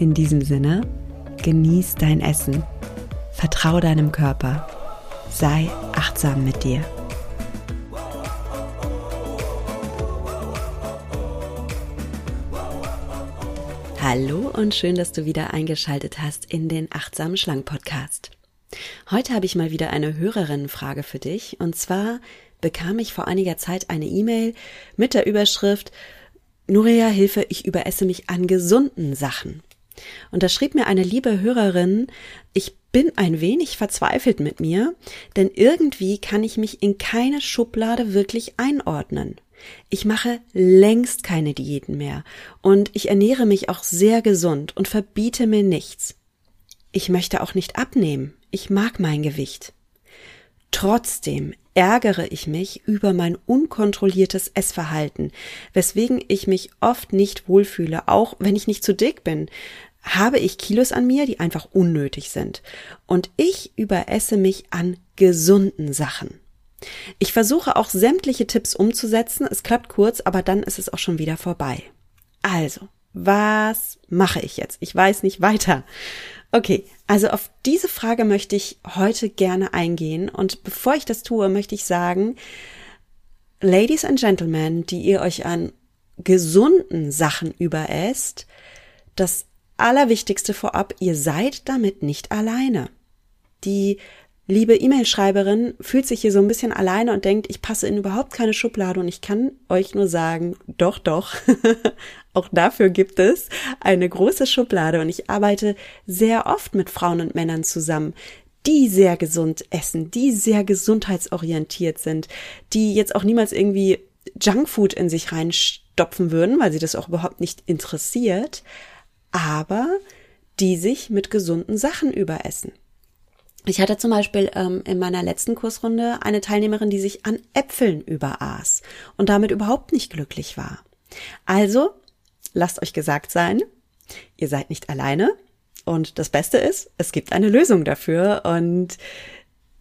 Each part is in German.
In diesem Sinne, genieß dein Essen, vertrau deinem Körper, sei achtsam mit dir. Hallo und schön, dass du wieder eingeschaltet hast in den Achtsamen Schlank Podcast. Heute habe ich mal wieder eine Hörerinnenfrage für dich. Und zwar bekam ich vor einiger Zeit eine E-Mail mit der Überschrift Nuria, Hilfe, ich überesse mich an gesunden Sachen. Und da schrieb mir eine liebe Hörerin, ich bin ein wenig verzweifelt mit mir, denn irgendwie kann ich mich in keine Schublade wirklich einordnen. Ich mache längst keine Diäten mehr und ich ernähre mich auch sehr gesund und verbiete mir nichts. Ich möchte auch nicht abnehmen ich mag mein Gewicht. Trotzdem ärgere ich mich über mein unkontrolliertes Essverhalten, weswegen ich mich oft nicht wohlfühle, auch wenn ich nicht zu dick bin. Habe ich Kilos an mir, die einfach unnötig sind. Und ich überesse mich an gesunden Sachen. Ich versuche auch sämtliche Tipps umzusetzen. Es klappt kurz, aber dann ist es auch schon wieder vorbei. Also, was mache ich jetzt? Ich weiß nicht weiter. Okay, also auf diese Frage möchte ich heute gerne eingehen. Und bevor ich das tue, möchte ich sagen, Ladies and Gentlemen, die ihr euch an gesunden Sachen überesst, das Allerwichtigste vorab, ihr seid damit nicht alleine. Die liebe E-Mail-Schreiberin fühlt sich hier so ein bisschen alleine und denkt, ich passe in überhaupt keine Schublade und ich kann euch nur sagen, doch, doch, auch dafür gibt es eine große Schublade und ich arbeite sehr oft mit Frauen und Männern zusammen, die sehr gesund essen, die sehr gesundheitsorientiert sind, die jetzt auch niemals irgendwie Junkfood in sich reinstopfen würden, weil sie das auch überhaupt nicht interessiert, aber die sich mit gesunden Sachen überessen. Ich hatte zum Beispiel ähm, in meiner letzten Kursrunde eine Teilnehmerin, die sich an Äpfeln überaß und damit überhaupt nicht glücklich war. Also, lasst euch gesagt sein, ihr seid nicht alleine und das Beste ist, es gibt eine Lösung dafür und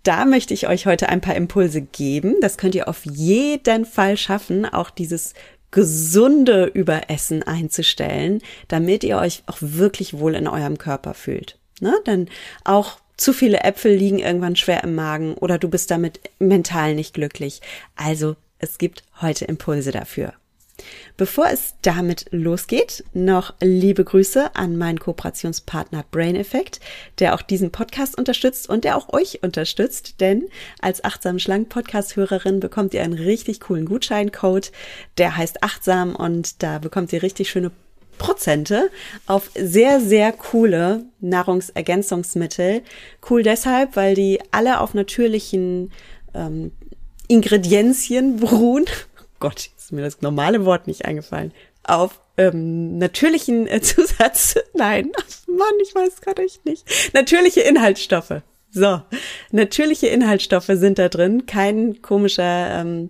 da möchte ich euch heute ein paar Impulse geben. Das könnt ihr auf jeden Fall schaffen, auch dieses gesunde Überessen einzustellen, damit ihr euch auch wirklich wohl in eurem Körper fühlt. Ne? Denn auch zu viele Äpfel liegen irgendwann schwer im Magen oder du bist damit mental nicht glücklich. Also es gibt heute Impulse dafür. Bevor es damit losgeht, noch liebe Grüße an meinen Kooperationspartner Brain Effect, der auch diesen Podcast unterstützt und der auch euch unterstützt, denn als achtsam schlank Podcast Hörerin bekommt ihr einen richtig coolen Gutscheincode, der heißt achtsam und da bekommt ihr richtig schöne Prozente auf sehr, sehr coole Nahrungsergänzungsmittel. Cool deshalb, weil die alle auf natürlichen ähm, Ingredienzien beruhen. Gott, ist mir das normale Wort nicht eingefallen. Auf ähm, natürlichen äh, Zusatz. Nein, Mann, ich weiß gerade echt nicht. Natürliche Inhaltsstoffe. So, natürliche Inhaltsstoffe sind da drin, kein komischer ähm,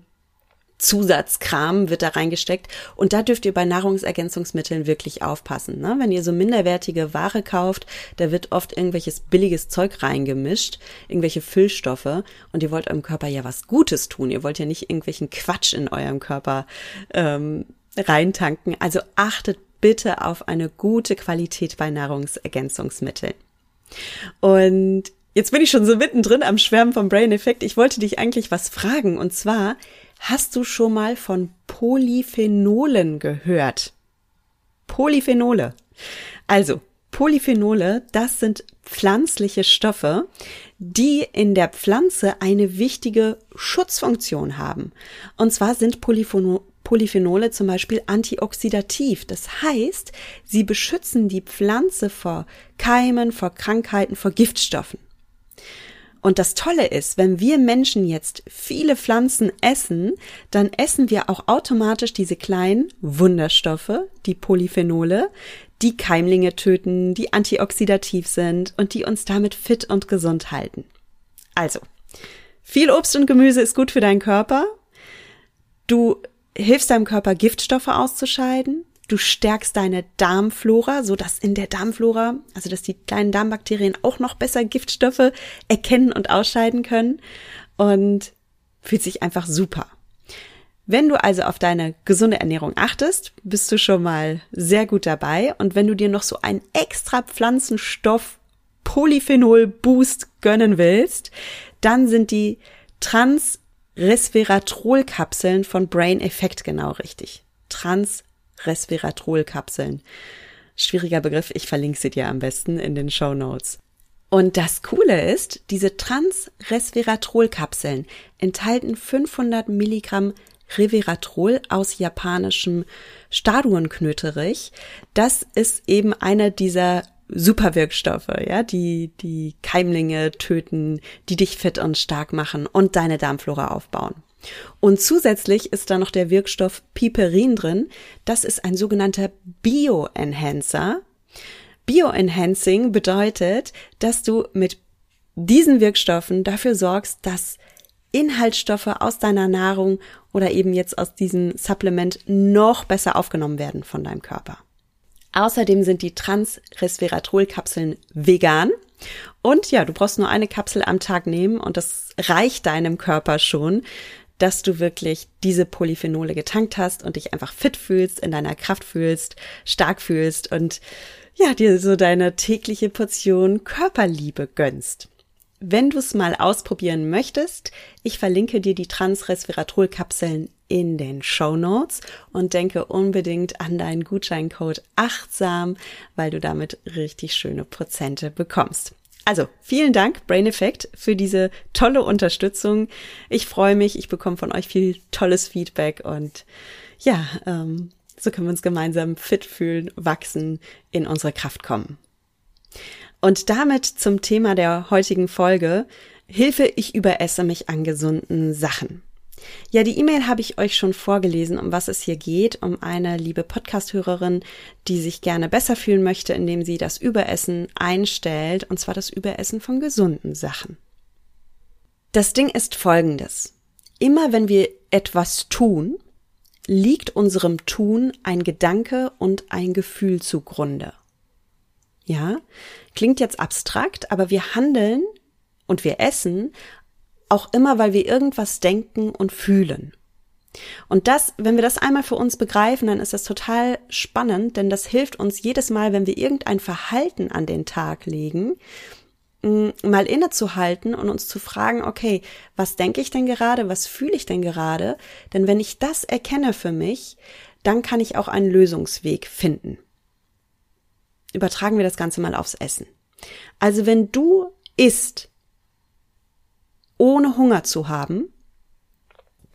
Zusatzkram wird da reingesteckt. Und da dürft ihr bei Nahrungsergänzungsmitteln wirklich aufpassen. Ne? Wenn ihr so minderwertige Ware kauft, da wird oft irgendwelches billiges Zeug reingemischt, irgendwelche Füllstoffe. Und ihr wollt eurem Körper ja was Gutes tun. Ihr wollt ja nicht irgendwelchen Quatsch in eurem Körper ähm, reintanken. Also achtet bitte auf eine gute Qualität bei Nahrungsergänzungsmitteln. Und jetzt bin ich schon so mittendrin am Schwärmen vom Brain Effekt. Ich wollte dich eigentlich was fragen. Und zwar, Hast du schon mal von Polyphenolen gehört? Polyphenole. Also, Polyphenole, das sind pflanzliche Stoffe, die in der Pflanze eine wichtige Schutzfunktion haben. Und zwar sind Polyphenole zum Beispiel antioxidativ. Das heißt, sie beschützen die Pflanze vor Keimen, vor Krankheiten, vor Giftstoffen. Und das Tolle ist, wenn wir Menschen jetzt viele Pflanzen essen, dann essen wir auch automatisch diese kleinen Wunderstoffe, die Polyphenole, die Keimlinge töten, die antioxidativ sind und die uns damit fit und gesund halten. Also, viel Obst und Gemüse ist gut für deinen Körper. Du hilfst deinem Körper Giftstoffe auszuscheiden. Du stärkst deine Darmflora, so dass in der Darmflora, also dass die kleinen Darmbakterien auch noch besser Giftstoffe erkennen und ausscheiden können und fühlt sich einfach super. Wenn du also auf deine gesunde Ernährung achtest, bist du schon mal sehr gut dabei. Und wenn du dir noch so einen extra Pflanzenstoff Polyphenol Boost gönnen willst, dann sind die Transresveratrol-Kapseln von Brain Effect genau richtig. Trans Resveratrol-Kapseln. Schwieriger Begriff, ich verlinke sie dir am besten in den Show Notes. Und das Coole ist, diese Trans-Resveratrol-Kapseln enthalten 500 Milligramm Reveratrol aus japanischem Staduenknöterich. Das ist eben einer dieser Superwirkstoffe, ja, die die Keimlinge töten, die dich fit und stark machen und deine Darmflora aufbauen. Und zusätzlich ist da noch der Wirkstoff Piperin drin. Das ist ein sogenannter Bioenhancer. Bioenhancing bedeutet, dass du mit diesen Wirkstoffen dafür sorgst, dass Inhaltsstoffe aus deiner Nahrung oder eben jetzt aus diesem Supplement noch besser aufgenommen werden von deinem Körper. Außerdem sind die Transresveratrol-Kapseln vegan. Und ja, du brauchst nur eine Kapsel am Tag nehmen und das reicht deinem Körper schon dass du wirklich diese Polyphenole getankt hast und dich einfach fit fühlst, in deiner Kraft fühlst, stark fühlst und ja, dir so deine tägliche Portion Körperliebe gönnst. Wenn du es mal ausprobieren möchtest, ich verlinke dir die Transresveratrol-Kapseln in den Show Notes und denke unbedingt an deinen Gutscheincode achtsam, weil du damit richtig schöne Prozente bekommst. Also, vielen Dank, Brain Effect, für diese tolle Unterstützung. Ich freue mich, ich bekomme von euch viel tolles Feedback und ja, ähm, so können wir uns gemeinsam fit fühlen, wachsen, in unsere Kraft kommen. Und damit zum Thema der heutigen Folge. Hilfe, ich überesse mich an gesunden Sachen. Ja, die E-Mail habe ich euch schon vorgelesen, um was es hier geht, um eine liebe Podcast-Hörerin, die sich gerne besser fühlen möchte, indem sie das Überessen einstellt, und zwar das Überessen von gesunden Sachen. Das Ding ist folgendes. Immer wenn wir etwas tun, liegt unserem Tun ein Gedanke und ein Gefühl zugrunde. Ja, klingt jetzt abstrakt, aber wir handeln und wir essen auch immer, weil wir irgendwas denken und fühlen. Und das, wenn wir das einmal für uns begreifen, dann ist das total spannend, denn das hilft uns jedes Mal, wenn wir irgendein Verhalten an den Tag legen, mal innezuhalten und uns zu fragen, okay, was denke ich denn gerade, was fühle ich denn gerade? Denn wenn ich das erkenne für mich, dann kann ich auch einen Lösungsweg finden. Übertragen wir das Ganze mal aufs Essen. Also wenn du isst, ohne Hunger zu haben,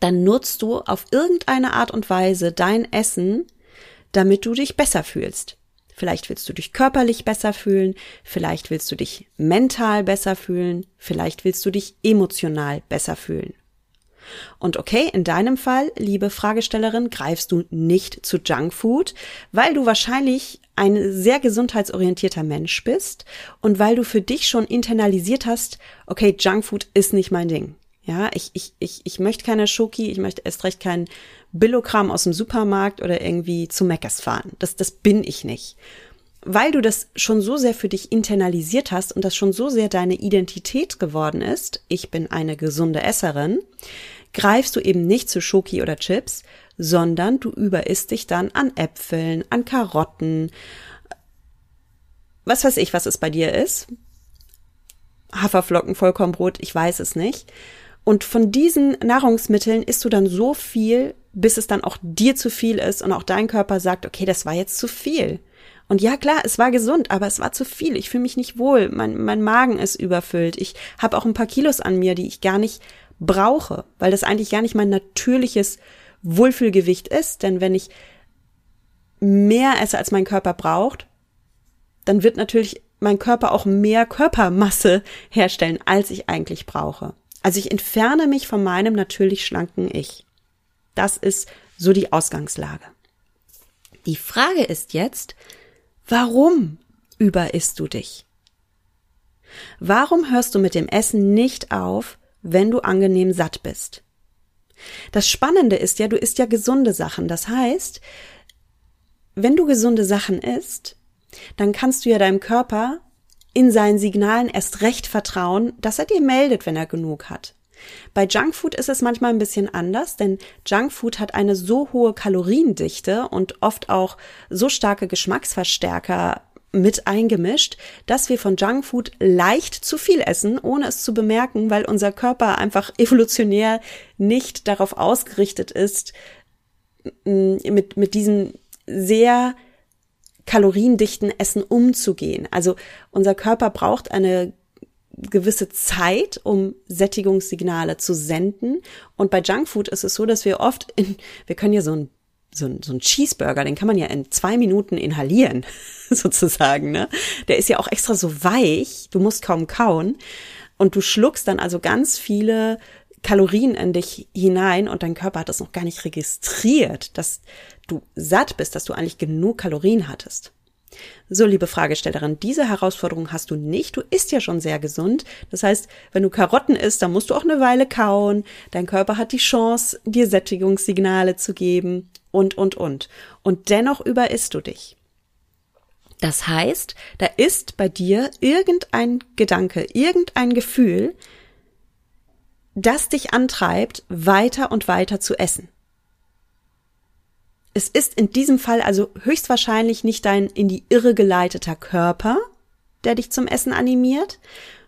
dann nutzt du auf irgendeine Art und Weise dein Essen, damit du dich besser fühlst. Vielleicht willst du dich körperlich besser fühlen, vielleicht willst du dich mental besser fühlen, vielleicht willst du dich emotional besser fühlen. Und okay, in deinem Fall, liebe Fragestellerin, greifst du nicht zu Junkfood, weil du wahrscheinlich ein sehr gesundheitsorientierter Mensch bist und weil du für dich schon internalisiert hast, okay, Junkfood ist nicht mein Ding. Ja, ich, ich, ich, ich möchte keine Schoki, ich möchte erst recht keinen Billokram aus dem Supermarkt oder irgendwie zu Meckers fahren. Das, das bin ich nicht. Weil du das schon so sehr für dich internalisiert hast und das schon so sehr deine Identität geworden ist, ich bin eine gesunde Esserin, greifst du eben nicht zu Schoki oder Chips, sondern du überisst dich dann an Äpfeln, an Karotten, was weiß ich, was es bei dir ist. Haferflocken, Vollkornbrot, ich weiß es nicht. Und von diesen Nahrungsmitteln isst du dann so viel, bis es dann auch dir zu viel ist und auch dein Körper sagt, okay, das war jetzt zu viel. Und ja, klar, es war gesund, aber es war zu viel. Ich fühle mich nicht wohl. Mein, mein Magen ist überfüllt. Ich habe auch ein paar Kilos an mir, die ich gar nicht brauche, weil das eigentlich gar nicht mein natürliches Wohlfühlgewicht ist. Denn wenn ich mehr esse, als mein Körper braucht, dann wird natürlich mein Körper auch mehr Körpermasse herstellen, als ich eigentlich brauche. Also ich entferne mich von meinem natürlich schlanken Ich. Das ist so die Ausgangslage. Die Frage ist jetzt, warum überisst du dich? Warum hörst du mit dem Essen nicht auf, wenn du angenehm satt bist? Das Spannende ist ja, du isst ja gesunde Sachen. Das heißt, wenn du gesunde Sachen isst, dann kannst du ja deinem Körper in seinen Signalen erst recht vertrauen, dass er dir meldet, wenn er genug hat. Bei Junkfood ist es manchmal ein bisschen anders, denn Junkfood hat eine so hohe Kaloriendichte und oft auch so starke Geschmacksverstärker mit eingemischt, dass wir von Junkfood leicht zu viel essen, ohne es zu bemerken, weil unser Körper einfach evolutionär nicht darauf ausgerichtet ist, mit, mit diesem sehr kaloriendichten Essen umzugehen. Also unser Körper braucht eine gewisse Zeit, um Sättigungssignale zu senden. Und bei Junkfood ist es so, dass wir oft in, wir können ja so ein so ein, so ein Cheeseburger, den kann man ja in zwei Minuten inhalieren, sozusagen, ne? Der ist ja auch extra so weich, du musst kaum kauen. Und du schluckst dann also ganz viele Kalorien in dich hinein und dein Körper hat das noch gar nicht registriert, dass du satt bist, dass du eigentlich genug Kalorien hattest. So, liebe Fragestellerin, diese Herausforderung hast du nicht. Du isst ja schon sehr gesund. Das heißt, wenn du Karotten isst, dann musst du auch eine Weile kauen. Dein Körper hat die Chance, dir Sättigungssignale zu geben und, und, und. Und dennoch überisst du dich. Das heißt, da ist bei dir irgendein Gedanke, irgendein Gefühl, das dich antreibt, weiter und weiter zu essen. Es ist in diesem Fall also höchstwahrscheinlich nicht dein in die Irre geleiteter Körper, der dich zum Essen animiert,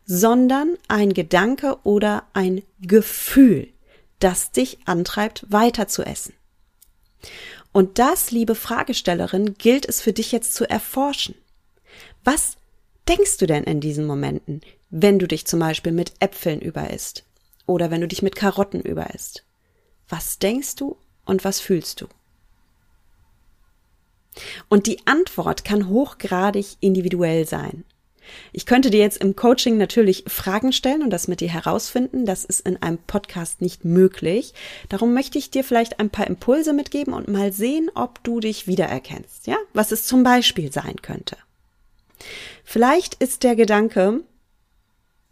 sondern ein Gedanke oder ein Gefühl, das dich antreibt, weiter zu essen. Und das, liebe Fragestellerin, gilt es für dich jetzt zu erforschen. Was denkst du denn in diesen Momenten, wenn du dich zum Beispiel mit Äpfeln überisst oder wenn du dich mit Karotten überisst? Was denkst du und was fühlst du? Und die Antwort kann hochgradig individuell sein. Ich könnte dir jetzt im Coaching natürlich Fragen stellen und das mit dir herausfinden. Das ist in einem Podcast nicht möglich. Darum möchte ich dir vielleicht ein paar Impulse mitgeben und mal sehen, ob du dich wiedererkennst. Ja, was es zum Beispiel sein könnte. Vielleicht ist der Gedanke,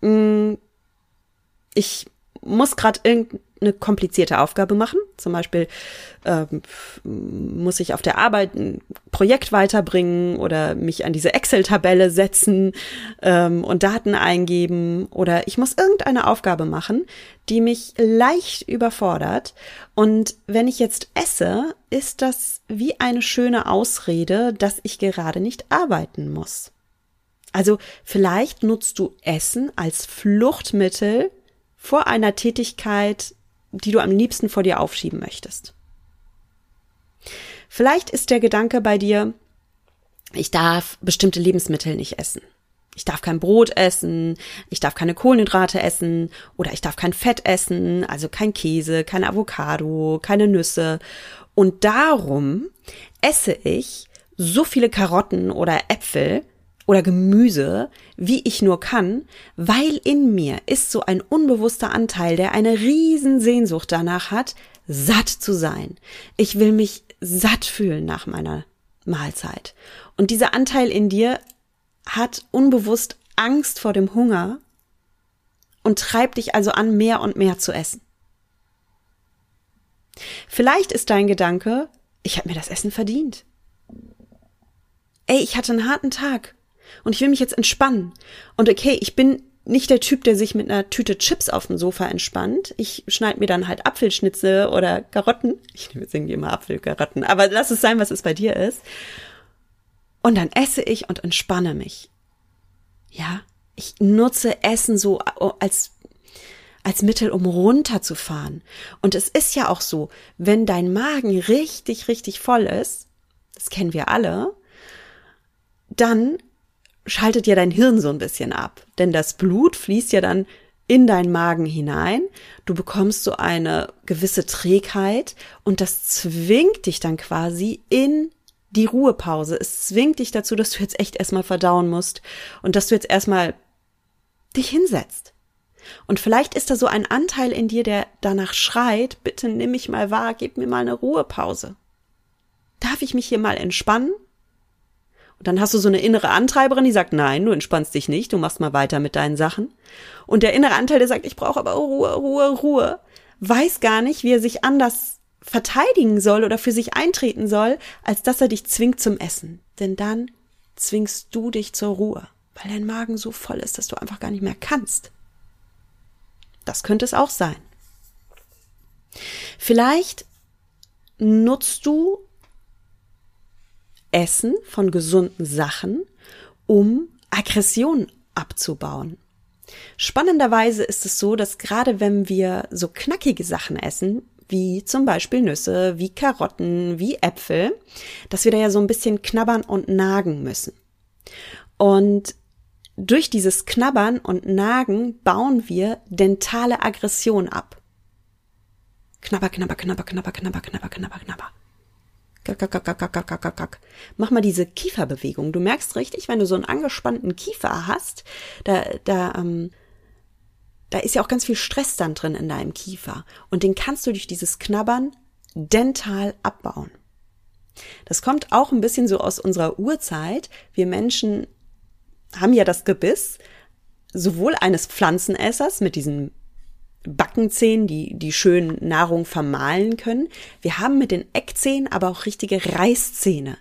mm, ich muss gerade irgendeine komplizierte Aufgabe machen. Zum Beispiel ähm, muss ich auf der Arbeit ein Projekt weiterbringen oder mich an diese Excel-Tabelle setzen ähm, und Daten eingeben oder ich muss irgendeine Aufgabe machen, die mich leicht überfordert. Und wenn ich jetzt esse, ist das wie eine schöne Ausrede, dass ich gerade nicht arbeiten muss. Also vielleicht nutzt du Essen als Fluchtmittel vor einer Tätigkeit, die du am liebsten vor dir aufschieben möchtest. Vielleicht ist der Gedanke bei dir, ich darf bestimmte Lebensmittel nicht essen. Ich darf kein Brot essen, ich darf keine Kohlenhydrate essen oder ich darf kein Fett essen, also kein Käse, keine Avocado, keine Nüsse. Und darum esse ich so viele Karotten oder Äpfel, oder Gemüse, wie ich nur kann, weil in mir ist so ein unbewusster Anteil, der eine riesen Sehnsucht danach hat, satt zu sein. Ich will mich satt fühlen nach meiner Mahlzeit. Und dieser Anteil in dir hat unbewusst Angst vor dem Hunger und treibt dich also an, mehr und mehr zu essen. Vielleicht ist dein Gedanke, ich habe mir das Essen verdient. Ey, ich hatte einen harten Tag und ich will mich jetzt entspannen. Und okay, ich bin nicht der Typ, der sich mit einer Tüte Chips auf dem Sofa entspannt. Ich schneide mir dann halt Apfelschnitze oder Karotten. Ich singe immer Apfelkarotten, aber lass es sein, was es bei dir ist. Und dann esse ich und entspanne mich. Ja, ich nutze Essen so als als Mittel, um runterzufahren. Und es ist ja auch so, wenn dein Magen richtig, richtig voll ist, das kennen wir alle, dann schaltet ja dein Hirn so ein bisschen ab. Denn das Blut fließt ja dann in deinen Magen hinein. Du bekommst so eine gewisse Trägheit und das zwingt dich dann quasi in die Ruhepause. Es zwingt dich dazu, dass du jetzt echt erstmal verdauen musst und dass du jetzt erstmal dich hinsetzt. Und vielleicht ist da so ein Anteil in dir, der danach schreit, bitte nimm mich mal wahr, gib mir mal eine Ruhepause. Darf ich mich hier mal entspannen? Und dann hast du so eine innere Antreiberin, die sagt, nein, du entspannst dich nicht, du machst mal weiter mit deinen Sachen. Und der innere Anteil, der sagt, ich brauche aber Ruhe, Ruhe, Ruhe, weiß gar nicht, wie er sich anders verteidigen soll oder für sich eintreten soll, als dass er dich zwingt zum Essen. Denn dann zwingst du dich zur Ruhe, weil dein Magen so voll ist, dass du einfach gar nicht mehr kannst. Das könnte es auch sein. Vielleicht nutzt du Essen von gesunden Sachen, um Aggression abzubauen. Spannenderweise ist es so, dass gerade wenn wir so knackige Sachen essen, wie zum Beispiel Nüsse, wie Karotten, wie Äpfel, dass wir da ja so ein bisschen knabbern und nagen müssen. Und durch dieses Knabbern und Nagen bauen wir dentale Aggression ab. Knabber, knabber, knabber, knabber, knabber, knabber, knabber, knabber. Mach mal diese Kieferbewegung. Du merkst richtig, wenn du so einen angespannten Kiefer hast, da, da, ähm, da ist ja auch ganz viel Stress dann drin in deinem Kiefer. Und den kannst du durch dieses Knabbern dental abbauen. Das kommt auch ein bisschen so aus unserer Urzeit. Wir Menschen haben ja das Gebiss sowohl eines Pflanzenessers mit diesen Backenzähnen, die, die schön Nahrung vermahlen können. Wir haben mit den Eckzähnen aber auch richtige Reißzähne.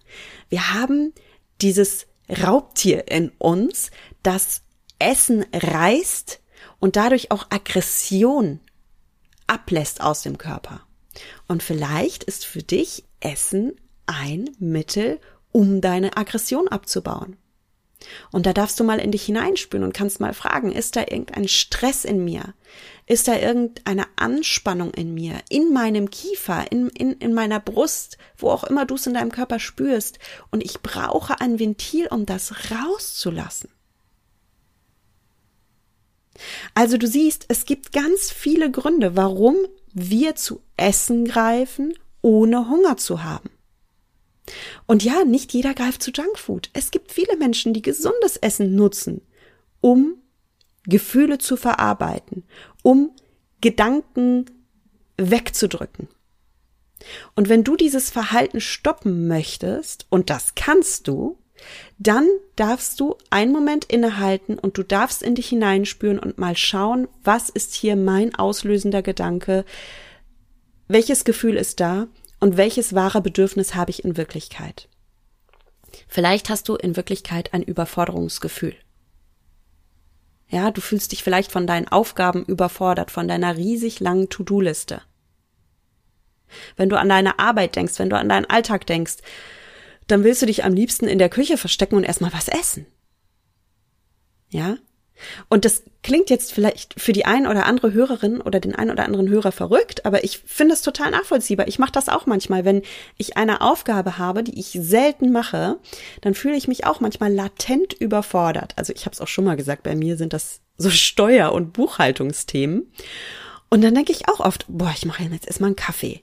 Wir haben dieses Raubtier in uns, das Essen reißt und dadurch auch Aggression ablässt aus dem Körper. Und vielleicht ist für dich Essen ein Mittel, um deine Aggression abzubauen. Und da darfst du mal in dich hineinspüren und kannst mal fragen, ist da irgendein Stress in mir? Ist da irgendeine Anspannung in mir, in meinem Kiefer, in, in, in meiner Brust, wo auch immer du es in deinem Körper spürst? Und ich brauche ein Ventil, um das rauszulassen. Also du siehst, es gibt ganz viele Gründe, warum wir zu Essen greifen, ohne Hunger zu haben. Und ja, nicht jeder greift zu Junkfood. Es gibt viele Menschen, die gesundes Essen nutzen, um Gefühle zu verarbeiten, um Gedanken wegzudrücken. Und wenn du dieses Verhalten stoppen möchtest, und das kannst du, dann darfst du einen Moment innehalten und du darfst in dich hineinspüren und mal schauen, was ist hier mein auslösender Gedanke, welches Gefühl ist da und welches wahre Bedürfnis habe ich in Wirklichkeit. Vielleicht hast du in Wirklichkeit ein Überforderungsgefühl. Ja, du fühlst dich vielleicht von deinen Aufgaben überfordert, von deiner riesig langen To-Do-Liste. Wenn du an deine Arbeit denkst, wenn du an deinen Alltag denkst, dann willst du dich am liebsten in der Küche verstecken und erstmal was essen. Ja? Und das klingt jetzt vielleicht für die ein oder andere Hörerin oder den ein oder anderen Hörer verrückt, aber ich finde es total nachvollziehbar. Ich mache das auch manchmal, wenn ich eine Aufgabe habe, die ich selten mache, dann fühle ich mich auch manchmal latent überfordert. Also ich habe es auch schon mal gesagt, bei mir sind das so Steuer- und Buchhaltungsthemen. Und dann denke ich auch oft, boah, ich mache jetzt erstmal einen Kaffee.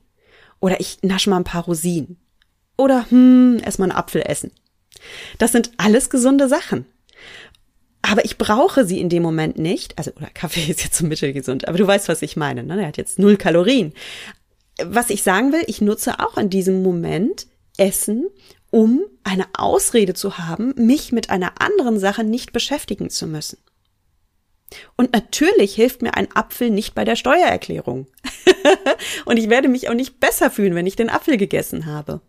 Oder ich nasche mal ein paar Rosinen. Oder hm, erstmal einen Apfel essen. Das sind alles gesunde Sachen. Aber ich brauche sie in dem Moment nicht. Also, oder Kaffee ist jetzt so mittelgesund, aber du weißt, was ich meine. Ne? Er hat jetzt null Kalorien. Was ich sagen will, ich nutze auch in diesem Moment Essen, um eine Ausrede zu haben, mich mit einer anderen Sache nicht beschäftigen zu müssen. Und natürlich hilft mir ein Apfel nicht bei der Steuererklärung. und ich werde mich auch nicht besser fühlen, wenn ich den Apfel gegessen habe.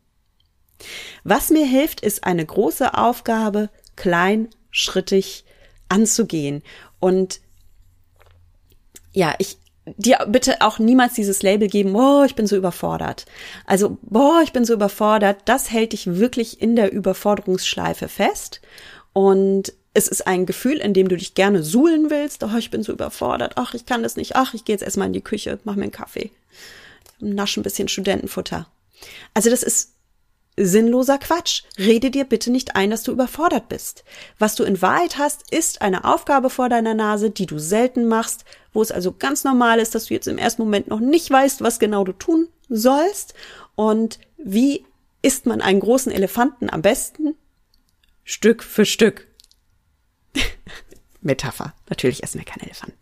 Was mir hilft, ist eine große Aufgabe klein, schrittig anzugehen. Und ja, ich dir bitte auch niemals dieses Label geben, oh, ich bin so überfordert. Also, boah, ich bin so überfordert. Das hält dich wirklich in der Überforderungsschleife fest. Und es ist ein Gefühl, in dem du dich gerne suhlen willst. Oh, ich bin so überfordert. Ach, ich kann das nicht. Ach, ich gehe jetzt erstmal in die Küche, mach mir einen Kaffee. Nasch ein bisschen Studentenfutter. Also das ist Sinnloser Quatsch. Rede dir bitte nicht ein, dass du überfordert bist. Was du in Wahrheit hast, ist eine Aufgabe vor deiner Nase, die du selten machst, wo es also ganz normal ist, dass du jetzt im ersten Moment noch nicht weißt, was genau du tun sollst und wie isst man einen großen Elefanten am besten? Stück für Stück. Metapher. Natürlich essen wir keine Elefanten.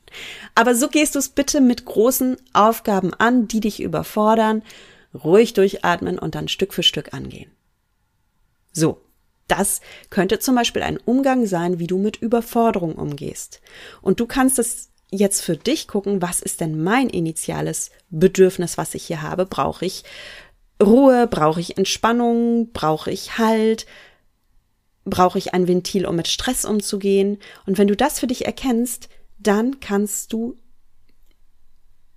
Aber so gehst du es bitte mit großen Aufgaben an, die dich überfordern. Ruhig durchatmen und dann Stück für Stück angehen. So. Das könnte zum Beispiel ein Umgang sein, wie du mit Überforderung umgehst. Und du kannst es jetzt für dich gucken, was ist denn mein initiales Bedürfnis, was ich hier habe? Brauche ich Ruhe? Brauche ich Entspannung? Brauche ich Halt? brauche ich ein Ventil, um mit Stress umzugehen. Und wenn du das für dich erkennst, dann kannst du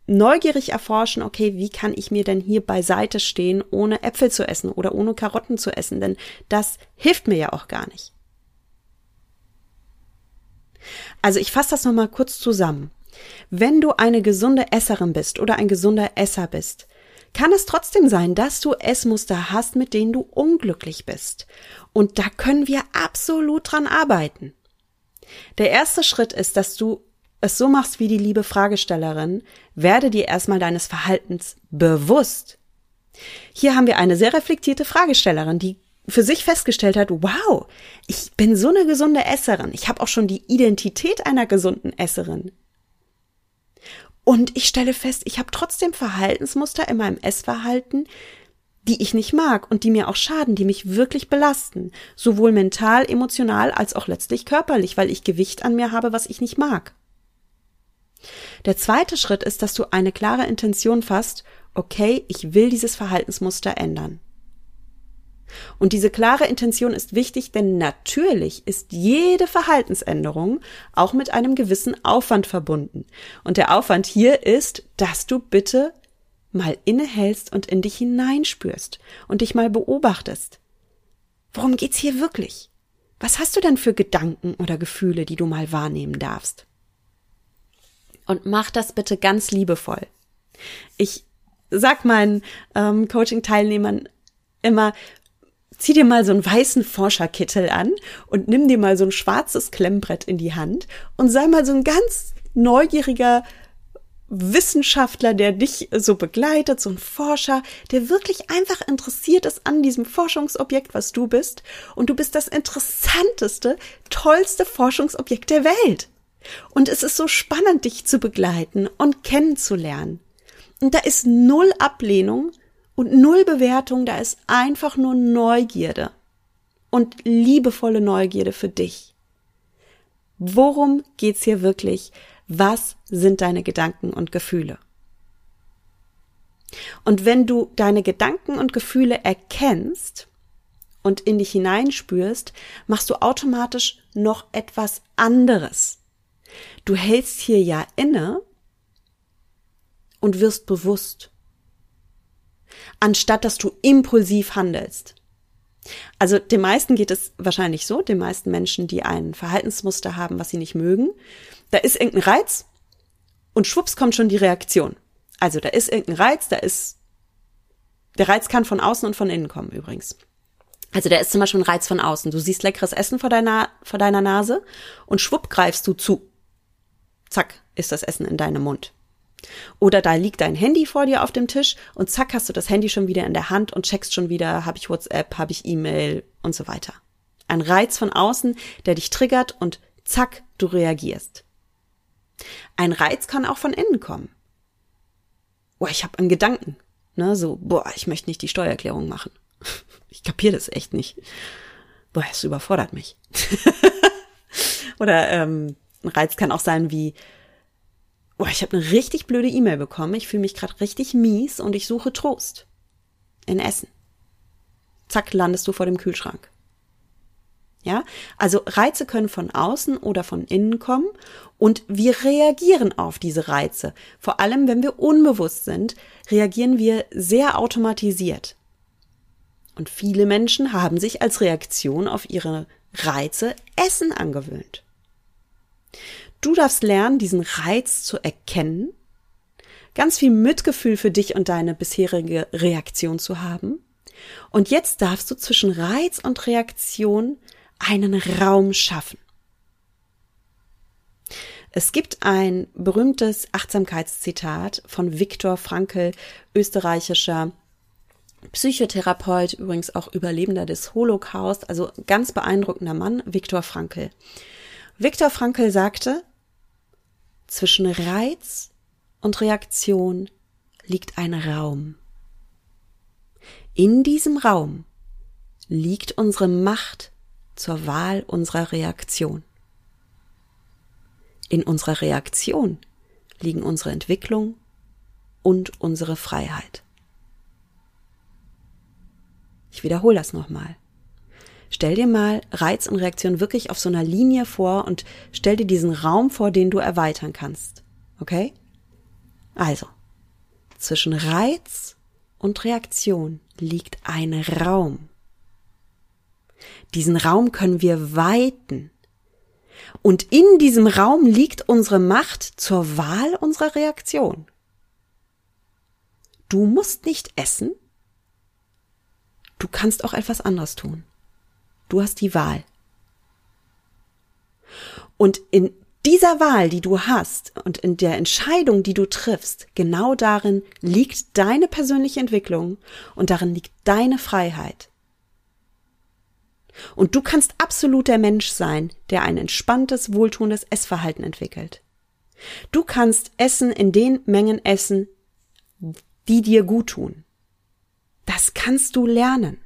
neugierig erforschen, okay, wie kann ich mir denn hier beiseite stehen, ohne Äpfel zu essen oder ohne Karotten zu essen, denn das hilft mir ja auch gar nicht. Also ich fasse das nochmal kurz zusammen. Wenn du eine gesunde Esserin bist oder ein gesunder Esser bist, kann es trotzdem sein, dass du Essmuster hast, mit denen du unglücklich bist. Und da können wir absolut dran arbeiten. Der erste Schritt ist, dass du es so machst wie die liebe Fragestellerin, werde dir erstmal deines Verhaltens bewusst. Hier haben wir eine sehr reflektierte Fragestellerin, die für sich festgestellt hat, wow, ich bin so eine gesunde Esserin. Ich habe auch schon die Identität einer gesunden Esserin. Und ich stelle fest, ich habe trotzdem Verhaltensmuster in meinem Essverhalten, die ich nicht mag und die mir auch schaden, die mich wirklich belasten, sowohl mental, emotional als auch letztlich körperlich, weil ich Gewicht an mir habe, was ich nicht mag. Der zweite Schritt ist, dass du eine klare Intention fasst, okay, ich will dieses Verhaltensmuster ändern. Und diese klare Intention ist wichtig, denn natürlich ist jede Verhaltensänderung auch mit einem gewissen Aufwand verbunden. Und der Aufwand hier ist, dass du bitte mal innehältst und in dich hineinspürst und dich mal beobachtest. Worum geht's hier wirklich? Was hast du denn für Gedanken oder Gefühle, die du mal wahrnehmen darfst? Und mach das bitte ganz liebevoll. Ich sag meinen ähm, Coaching-Teilnehmern immer, zieh dir mal so einen weißen Forscherkittel an und nimm dir mal so ein schwarzes Klemmbrett in die Hand und sei mal so ein ganz neugieriger Wissenschaftler, der dich so begleitet, so ein Forscher, der wirklich einfach interessiert ist an diesem Forschungsobjekt, was du bist. Und du bist das interessanteste, tollste Forschungsobjekt der Welt. Und es ist so spannend, dich zu begleiten und kennenzulernen. Und da ist null Ablehnung und null Bewertung, da ist einfach nur Neugierde. Und liebevolle Neugierde für dich. Worum geht's hier wirklich? Was sind deine Gedanken und Gefühle? Und wenn du deine Gedanken und Gefühle erkennst und in dich hineinspürst, machst du automatisch noch etwas anderes. Du hältst hier ja inne und wirst bewusst, anstatt dass du impulsiv handelst. Also den meisten geht es wahrscheinlich so, den meisten Menschen, die ein Verhaltensmuster haben, was sie nicht mögen, da ist irgendein Reiz und schwupps kommt schon die Reaktion. Also da ist irgendein Reiz, da ist, der Reiz kann von außen und von innen kommen übrigens. Also der ist zum Beispiel ein Reiz von außen. Du siehst leckeres Essen vor deiner, vor deiner Nase und schwupp greifst du zu. Zack, ist das Essen in deinem Mund. Oder da liegt dein Handy vor dir auf dem Tisch und zack hast du das Handy schon wieder in der Hand und checkst schon wieder, habe ich WhatsApp, habe ich E-Mail und so weiter. Ein Reiz von außen, der dich triggert und zack, du reagierst. Ein Reiz kann auch von innen kommen. Boah, ich habe einen Gedanken. Ne, so, boah, ich möchte nicht die Steuererklärung machen. Ich kapiere das echt nicht. Boah, es überfordert mich. Oder ähm, ein Reiz kann auch sein wie, boah, ich habe eine richtig blöde E-Mail bekommen, ich fühle mich gerade richtig mies und ich suche Trost. In Essen. Zack, landest du vor dem Kühlschrank. Ja, also Reize können von außen oder von innen kommen und wir reagieren auf diese Reize. Vor allem, wenn wir unbewusst sind, reagieren wir sehr automatisiert. Und viele Menschen haben sich als Reaktion auf ihre Reize Essen angewöhnt. Du darfst lernen, diesen Reiz zu erkennen, ganz viel Mitgefühl für dich und deine bisherige Reaktion zu haben. Und jetzt darfst du zwischen Reiz und Reaktion einen Raum schaffen. Es gibt ein berühmtes Achtsamkeitszitat von Viktor Frankl, österreichischer Psychotherapeut, übrigens auch Überlebender des Holocaust, also ganz beeindruckender Mann, Viktor Frankl. Viktor Frankl sagte, zwischen Reiz und Reaktion liegt ein Raum. In diesem Raum liegt unsere Macht zur Wahl unserer Reaktion. In unserer Reaktion liegen unsere Entwicklung und unsere Freiheit. Ich wiederhole das nochmal. Stell dir mal Reiz und Reaktion wirklich auf so einer Linie vor und stell dir diesen Raum vor, den du erweitern kannst. Okay? Also, zwischen Reiz und Reaktion liegt ein Raum. Diesen Raum können wir weiten. Und in diesem Raum liegt unsere Macht zur Wahl unserer Reaktion. Du musst nicht essen. Du kannst auch etwas anderes tun. Du hast die Wahl. Und in dieser Wahl, die du hast und in der Entscheidung, die du triffst, genau darin liegt deine persönliche Entwicklung und darin liegt deine Freiheit. Und du kannst absolut der Mensch sein, der ein entspanntes, wohltuendes Essverhalten entwickelt. Du kannst Essen in den Mengen essen, die dir gut tun. Das kannst du lernen.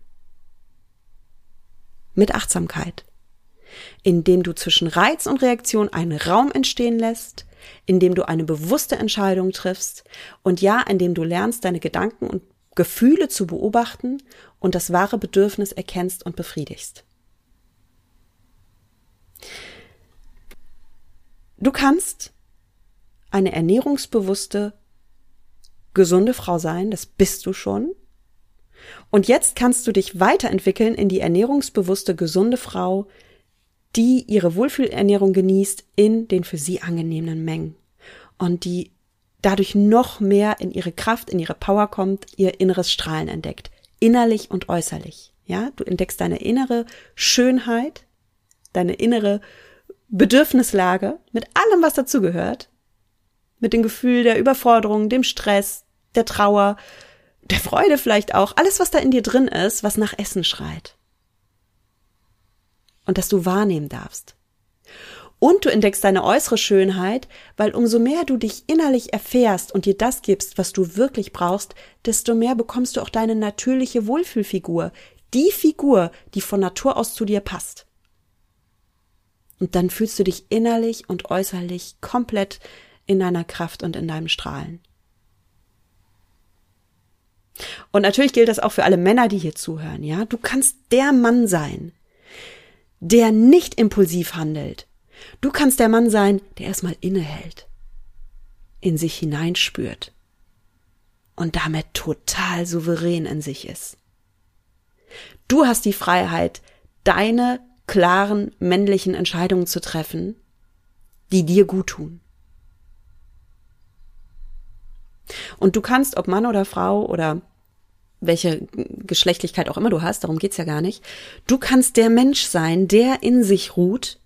Mit Achtsamkeit indem du zwischen Reiz und Reaktion einen Raum entstehen lässt, indem du eine bewusste Entscheidung triffst und ja, indem du lernst, deine Gedanken und Gefühle zu beobachten und das wahre Bedürfnis erkennst und befriedigst. Du kannst eine ernährungsbewusste, gesunde Frau sein, das bist du schon. Und jetzt kannst du dich weiterentwickeln in die ernährungsbewusste, gesunde Frau, die ihre Wohlfühlernährung genießt in den für sie angenehmen Mengen. Und die dadurch noch mehr in ihre Kraft, in ihre Power kommt, ihr inneres Strahlen entdeckt, innerlich und äußerlich. Ja, du entdeckst deine innere Schönheit, deine innere Bedürfnislage mit allem, was dazugehört, mit dem Gefühl der Überforderung, dem Stress, der Trauer, der Freude vielleicht auch, alles, was da in dir drin ist, was nach Essen schreit und dass du wahrnehmen darfst. Und du entdeckst deine äußere Schönheit, weil umso mehr du dich innerlich erfährst und dir das gibst, was du wirklich brauchst, desto mehr bekommst du auch deine natürliche Wohlfühlfigur, die Figur, die von Natur aus zu dir passt. Und dann fühlst du dich innerlich und äußerlich komplett in deiner Kraft und in deinem Strahlen. Und natürlich gilt das auch für alle Männer, die hier zuhören, ja? Du kannst der Mann sein, der nicht impulsiv handelt. Du kannst der Mann sein, der erstmal innehält, in sich hineinspürt und damit total souverän in sich ist. Du hast die Freiheit, deine klaren männlichen Entscheidungen zu treffen, die dir gut tun. Und du kannst, ob Mann oder Frau oder welche Geschlechtlichkeit auch immer du hast, darum geht's ja gar nicht. Du kannst der Mensch sein, der in sich ruht,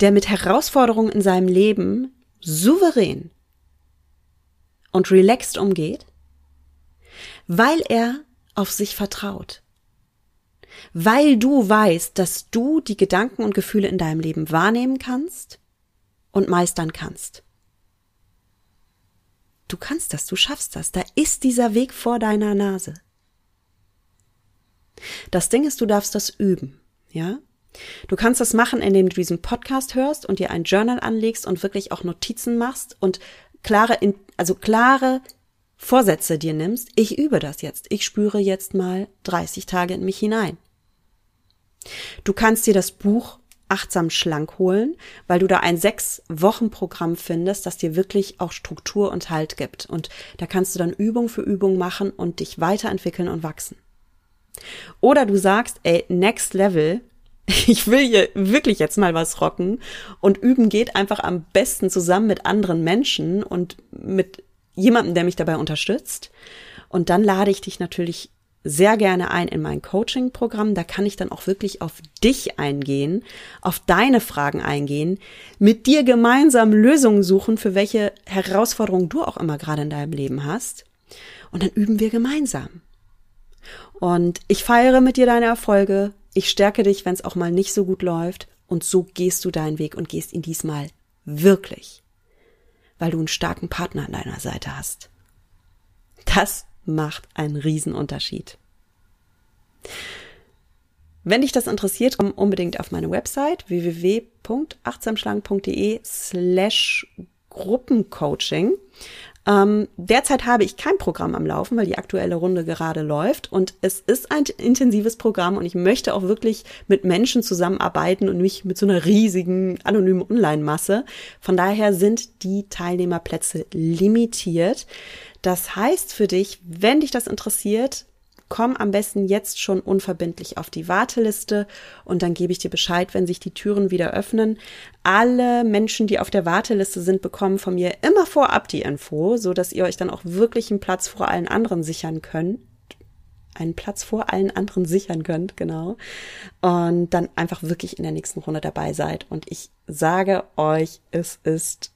der mit Herausforderungen in seinem Leben souverän und relaxed umgeht, weil er auf sich vertraut. Weil du weißt, dass du die Gedanken und Gefühle in deinem Leben wahrnehmen kannst und meistern kannst. Du kannst das, du schaffst das. Da ist dieser Weg vor deiner Nase. Das Ding ist, du darfst das üben, ja? Du kannst das machen, indem du diesen Podcast hörst und dir ein Journal anlegst und wirklich auch Notizen machst und klare, also klare Vorsätze dir nimmst. Ich übe das jetzt. Ich spüre jetzt mal 30 Tage in mich hinein. Du kannst dir das Buch achtsam schlank holen, weil du da ein sechs Wochen Programm findest, das dir wirklich auch Struktur und Halt gibt. Und da kannst du dann Übung für Übung machen und dich weiterentwickeln und wachsen. Oder du sagst, ey, next level, ich will hier wirklich jetzt mal was rocken und üben geht einfach am besten zusammen mit anderen Menschen und mit jemandem, der mich dabei unterstützt. Und dann lade ich dich natürlich sehr gerne ein in mein Coaching-Programm. Da kann ich dann auch wirklich auf dich eingehen, auf deine Fragen eingehen, mit dir gemeinsam Lösungen suchen, für welche Herausforderungen du auch immer gerade in deinem Leben hast. Und dann üben wir gemeinsam. Und ich feiere mit dir deine Erfolge. Ich stärke dich, wenn es auch mal nicht so gut läuft. Und so gehst du deinen Weg und gehst ihn diesmal wirklich. Weil du einen starken Partner an deiner Seite hast. Das macht einen Riesenunterschied. Wenn dich das interessiert, komm unbedingt auf meine Website www.achtsamschlangen.de slash Gruppencoaching. Ähm, derzeit habe ich kein Programm am Laufen, weil die aktuelle Runde gerade läuft und es ist ein intensives Programm und ich möchte auch wirklich mit Menschen zusammenarbeiten und nicht mit so einer riesigen anonymen Online-Masse. Von daher sind die Teilnehmerplätze limitiert. Das heißt für dich, wenn dich das interessiert, komm am besten jetzt schon unverbindlich auf die Warteliste und dann gebe ich dir Bescheid, wenn sich die Türen wieder öffnen. Alle Menschen, die auf der Warteliste sind, bekommen von mir immer vorab die Info, so dass ihr euch dann auch wirklich einen Platz vor allen anderen sichern könnt einen Platz vor allen anderen sichern könnt, genau. Und dann einfach wirklich in der nächsten Runde dabei seid. Und ich sage euch, es ist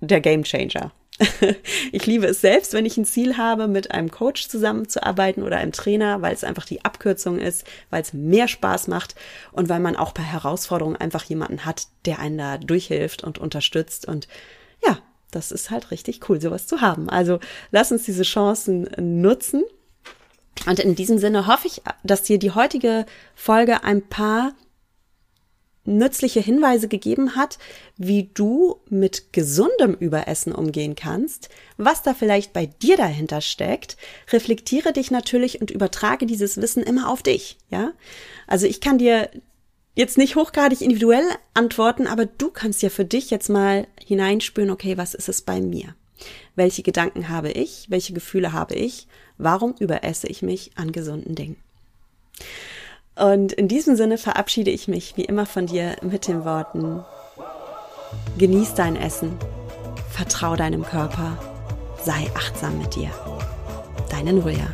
der Game Changer. ich liebe es selbst, wenn ich ein Ziel habe, mit einem Coach zusammenzuarbeiten oder einem Trainer, weil es einfach die Abkürzung ist, weil es mehr Spaß macht und weil man auch bei Herausforderungen einfach jemanden hat, der einen da durchhilft und unterstützt. Und ja, das ist halt richtig cool, sowas zu haben. Also lass uns diese Chancen nutzen. Und in diesem Sinne hoffe ich, dass dir die heutige Folge ein paar nützliche Hinweise gegeben hat, wie du mit gesundem Überessen umgehen kannst, was da vielleicht bei dir dahinter steckt. Reflektiere dich natürlich und übertrage dieses Wissen immer auf dich, ja? Also ich kann dir jetzt nicht hochgradig individuell antworten, aber du kannst ja für dich jetzt mal hineinspüren, okay, was ist es bei mir? Welche Gedanken habe ich? Welche Gefühle habe ich? Warum überesse ich mich an gesunden Dingen? Und in diesem Sinne verabschiede ich mich wie immer von dir mit den Worten, genieß dein Essen, vertrau deinem Körper, sei achtsam mit dir. Deine Nuria.